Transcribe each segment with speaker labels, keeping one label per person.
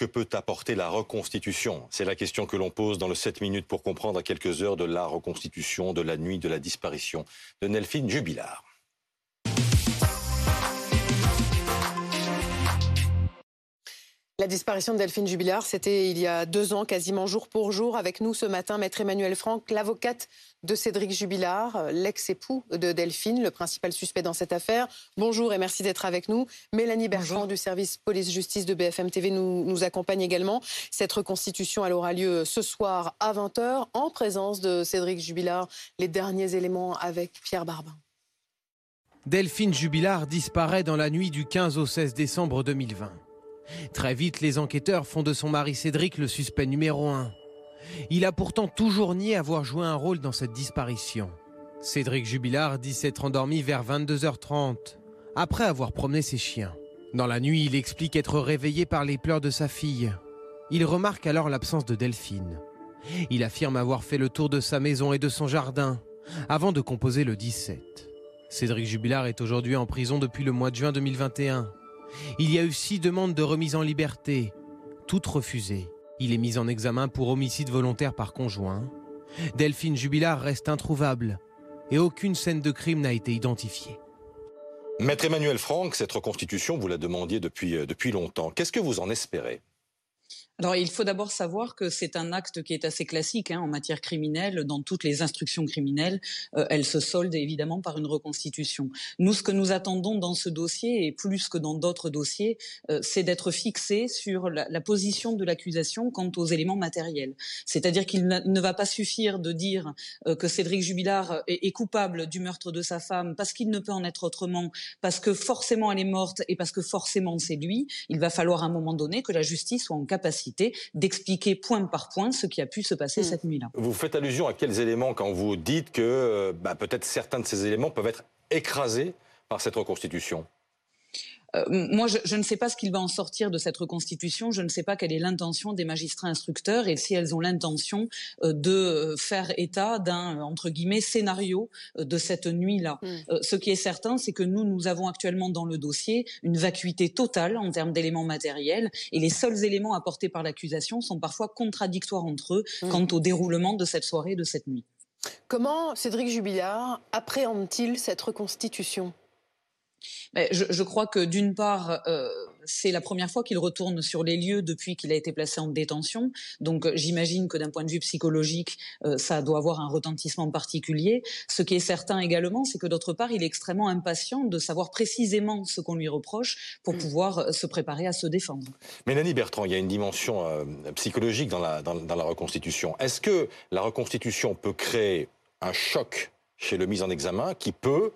Speaker 1: que peut apporter la reconstitution? C'est la question que l'on pose dans le 7 minutes pour comprendre à quelques heures de la reconstitution de la nuit de la disparition de Nelphine Jubilard.
Speaker 2: La disparition de Delphine Jubilard, c'était il y a deux ans, quasiment jour pour jour. Avec nous ce matin, maître Emmanuel Franck, l'avocate de Cédric Jubilard, l'ex-époux de Delphine, le principal suspect dans cette affaire. Bonjour et merci d'être avec nous. Mélanie Bertrand du service police-justice de BFM TV nous, nous accompagne également. Cette reconstitution, elle aura lieu ce soir à 20h en présence de Cédric Jubilard. Les derniers éléments avec Pierre Barbin.
Speaker 3: Delphine Jubilard disparaît dans la nuit du 15 au 16 décembre 2020. Très vite, les enquêteurs font de son mari Cédric le suspect numéro un. Il a pourtant toujours nié avoir joué un rôle dans cette disparition. Cédric Jubilard dit s'être endormi vers 22h30, après avoir promené ses chiens. Dans la nuit, il explique être réveillé par les pleurs de sa fille. Il remarque alors l'absence de Delphine. Il affirme avoir fait le tour de sa maison et de son jardin, avant de composer le 17. Cédric Jubilard est aujourd'hui en prison depuis le mois de juin 2021. Il y a eu six demandes de remise en liberté, toutes refusées. Il est mis en examen pour homicide volontaire par conjoint. Delphine Jubilard reste introuvable et aucune scène de crime n'a été identifiée.
Speaker 1: Maître Emmanuel Franck, cette reconstitution, vous la demandiez depuis, euh, depuis longtemps. Qu'est-ce que vous en espérez?
Speaker 4: Alors, il faut d'abord savoir que c'est un acte qui est assez classique hein, en matière criminelle. Dans toutes les instructions criminelles, euh, elle se solde évidemment par une reconstitution. Nous, ce que nous attendons dans ce dossier, et plus que dans d'autres dossiers, euh, c'est d'être fixé sur la, la position de l'accusation quant aux éléments matériels. C'est-à-dire qu'il ne va pas suffire de dire euh, que Cédric Jubilard est, est, coupable du meurtre de sa femme parce qu'il ne peut en être autrement, parce que forcément elle est morte et parce que forcément c'est lui. Il va falloir à un moment donné que la justice soit en capacité d'expliquer point par point ce qui a pu se passer hmm. cette nuit-là.
Speaker 1: Vous faites allusion à quels éléments quand vous dites que bah, peut-être certains de ces éléments peuvent être écrasés par cette reconstitution?
Speaker 4: Euh, moi, je, je, ne sais pas ce qu'il va en sortir de cette reconstitution. Je ne sais pas quelle est l'intention des magistrats instructeurs et si elles ont l'intention euh, de faire état d'un entre guillemets scénario euh, de cette nuit-là. Mm. ce qui est certain, c'est que nous, nous avons actuellement dans le dossier une vacuité totale en termes d'éléments matériels et les seuls éléments apportés par l'accusation sont parfois contradictoires entre eux mm. quant au déroulement de cette soirée, de cette nuit.
Speaker 2: Comment Cédric Jubilard appréhende-t-il cette reconstitution?
Speaker 4: Je, je, crois que d'une part, euh, c'est la première fois qu'il retourne sur les lieux depuis qu'il a été placé en détention. Donc j'imagine que d'un point de vue psychologique, euh, ça doit avoir un retentissement particulier. Ce qui est certain également, c'est que d'autre part, il est extrêmement impatient de savoir précisément ce qu'on lui reproche pour mm. pouvoir euh, se préparer à se défendre.
Speaker 1: Mélanie Bertrand, il y a une dimension euh, psychologique dans la, dans, dans la reconstitution. Est-ce que la reconstitution peut créer un choc chez le mis en examen qui peut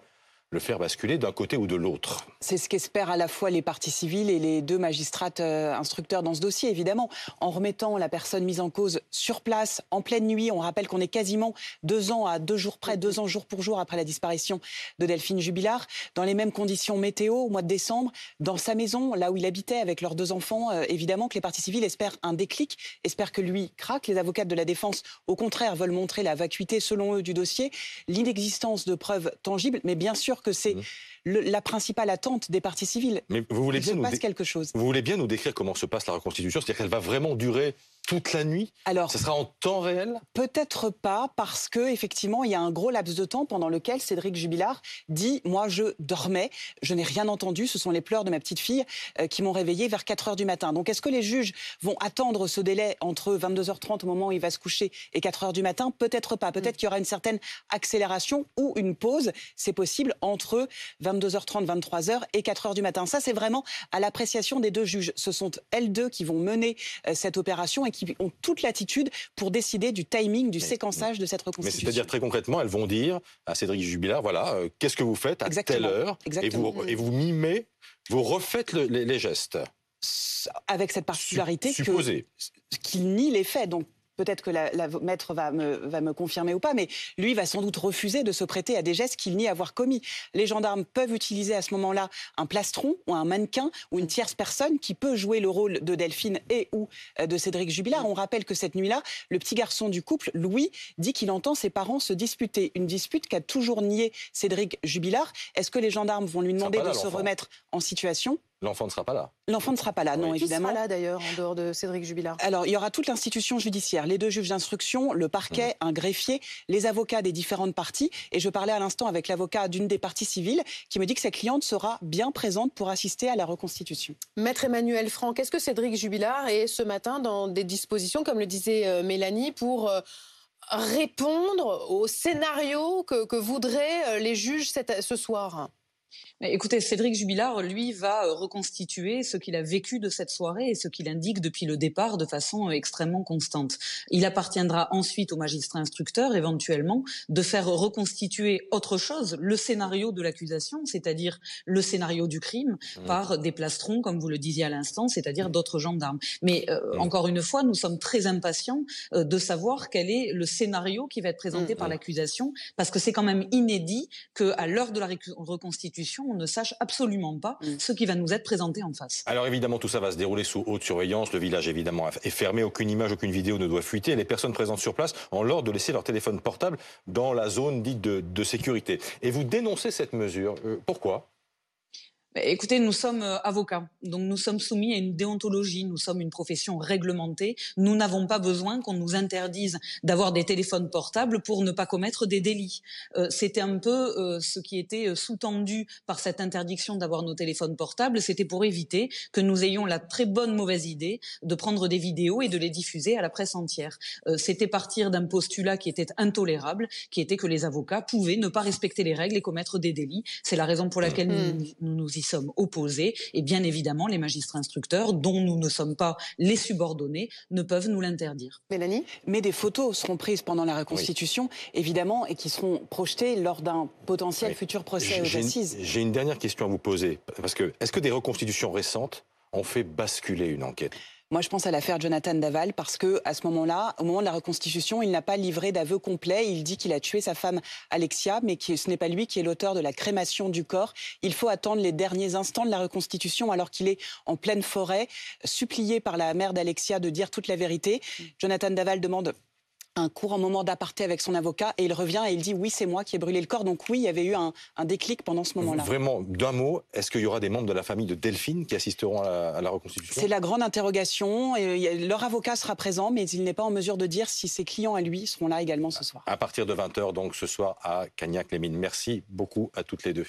Speaker 1: le faire basculer d'un côté ou de l'autre.
Speaker 5: C'est ce qu'espèrent à la fois les parties civiles et les deux magistrates euh, instructeurs dans ce dossier, évidemment, en remettant la personne mise en cause sur place, en pleine nuit. On rappelle qu'on est quasiment deux ans à deux jours près, deux ans jour pour jour après la disparition de Delphine Jubilard, dans les mêmes conditions météo au mois de décembre, dans sa maison, là où il habitait avec leurs deux enfants. Euh, évidemment que les parties civiles espèrent un déclic, espèrent que lui craque. Les avocats de la défense, au contraire, veulent montrer la vacuité, selon eux, du dossier, l'inexistence de preuves tangibles, mais bien sûr que c'est mmh. la principale attente des partis civils.
Speaker 1: Mais vous voulez bien nous
Speaker 5: quelque chose.
Speaker 1: Vous voulez bien nous décrire comment se passe la reconstitution C'est-à-dire qu'elle va vraiment durer toute la nuit Alors, ça sera en temps réel?
Speaker 5: Peut-être pas, parce que effectivement, il y a un gros laps de temps pendant lequel Cédric Jubilard dit moi je dormais, je n'ai rien entendu, ce sont les pleurs de ma petite fille euh, qui m'ont réveillé vers 4 heures du matin. Donc est-ce que les juges vont attendre ce délai entre 22h30 au moment où il va se coucher et 4 heures du matin? Peut-être pas. Peut-être mm. qu'il y aura une certaine accélération ou une pause, c'est possible entre 22h30, 23h et 4 heures du matin. Ça, c'est vraiment à l'appréciation des deux juges. Ce sont elles deux qui vont mener euh, cette opération et qui ont toute l'attitude pour décider du timing, du séquençage de cette reconstitution.
Speaker 1: Mais c'est-à-dire très concrètement, elles vont dire à Cédric Jubilard, voilà, euh, qu'est-ce que vous faites à telle heure et vous, et vous mimez, vous refaites les, gestes
Speaker 5: avec cette particularité qu'il nie les faits. Donc peut-être que la, maître va me, va me confirmer ou pas, mais lui va sans doute refuser de se prêter à des gestes qu'il nie avoir commis. Les gendarmes peuvent utiliser à ce moment-là un plastron ou un mannequin ou une tierce personne qui peut jouer le rôle de Delphine et ou euh, de Cédric Jubilard. On rappelle que cette nuit-là, le petit garçon du couple, Louis, dit qu'il entend ses parents se disputer. Une dispute qu'a toujours nié Cédric Jubilard. Est-ce que les gendarmes vont lui demander de se remettre en situation?
Speaker 1: L'enfant ne sera pas là.
Speaker 5: L'enfant ne sera pas là, non,
Speaker 2: Qui
Speaker 5: évidemment.
Speaker 2: sera là d'ailleurs, en dehors de Cédric Jubilard?
Speaker 5: Alors, il y aura toute l'institution judiciaire, les deux juges d'instruction, le parquet, un greffier, les avocats des différentes parties. Et je parlais à l'instant avec l'avocat d'une des parties civiles qui me dit que sa cliente sera bien présente pour assister à la reconstitution.
Speaker 2: Maître Emmanuel Franck, est-ce que Cédric Jubilard est ce matin dans des dispositions, comme le disait euh, Mélanie, pour euh, répondre au scénario que, que voudraient euh, les juges cette- ce soir?
Speaker 4: Écoutez, Cédric Jubilard, lui, va euh, reconstituer ce qu'il a vécu de cette soirée et ce qu'il indique depuis le départ de façon euh, extrêmement constante. Il appartiendra ensuite au magistrat instructeur, éventuellement, de faire reconstituer autre chose, le scénario de l'accusation, c'est-à-dire le scénario du crime,
Speaker 1: Mmh.
Speaker 4: par des plastrons, comme vous le disiez à l'instant, c'est-à-dire d'autres gendarmes. Mais euh,
Speaker 1: Mmh.
Speaker 4: encore une fois, nous sommes très impatients euh, de savoir quel est le scénario qui va être présenté
Speaker 2: Mmh.
Speaker 4: par l'accusation, parce que c'est quand même inédit qu'à l'heure de la récu- on ne sache absolument pas
Speaker 5: Mm.
Speaker 4: ce qui va nous être présenté en face.
Speaker 1: Alors évidemment, tout ça va se dérouler sous haute surveillance. Le village, évidemment, est fermé. Aucune image, aucune vidéo ne doit fuiter. Les personnes présentes sur place ont l'ordre de laisser leur téléphone portable dans la zone dite de, de sécurité. Et vous dénoncez cette mesure. Euh, pourquoi?
Speaker 4: Écoutez, nous sommes euh, avocats, donc nous sommes soumis à une déontologie, nous sommes une profession réglementée, nous n'avons pas besoin qu'on nous interdise d'avoir des téléphones portables pour ne pas commettre des délits. Euh, c'était un peu euh, ce qui était euh, sous-tendu par cette interdiction d'avoir nos téléphones portables, c'était pour éviter que nous ayons la très bonne mauvaise idée de prendre des vidéos et de les diffuser à la presse entière. Euh, c'était partir d'un postulat qui était intolérable, qui était que les avocats pouvaient ne pas respecter les règles et commettre des délits. C'est la raison pour laquelle
Speaker 2: Mm.
Speaker 4: nous, nous nous y sommes opposés. Et bien évidemment, les magistrats instructeurs, dont nous ne sommes pas les subordonnés, ne peuvent nous l'interdire.
Speaker 2: Mélanie
Speaker 5: Mais des photos seront prises pendant la reconstitution, évidemment, et qui seront projetées lors d'un potentiel
Speaker 1: Oui.
Speaker 5: futur procès aux
Speaker 1: J'ai une-
Speaker 5: assises.
Speaker 1: J'ai une dernière question à vous poser. Parce que est-ce que des reconstitutions récentes ont fait basculer une enquête?
Speaker 5: Moi, je pense à l'affaire Jonathan Daval parce que à ce moment-là, au moment de la reconstitution, il n'a pas livré d'aveu complet. Il dit qu'il a tué sa femme Alexia, mais que ce n'est pas lui qui est l'auteur de la crémation du corps. Il faut attendre les derniers instants de la reconstitution alors qu'il est en pleine forêt, supplié par la mère d'Alexia de dire toute la vérité. Jonathan Daval demande un court moment d'aparté avec son avocat et il revient et il dit oui c'est moi qui ai brûlé le corps donc oui il y avait eu un, un déclic pendant ce moment-là.
Speaker 1: Vraiment, d'un mot, est-ce qu'il y aura des membres de la famille de Delphine qui assisteront à la, à la reconstitution?
Speaker 5: C'est la grande interrogation. Et leur avocat sera présent, mais il n'est pas en mesure de dire si ses clients à lui seront là également ce soir.
Speaker 1: À partir de 20h, donc ce soir à Cagnac-les-Mines. Merci beaucoup à toutes les deux.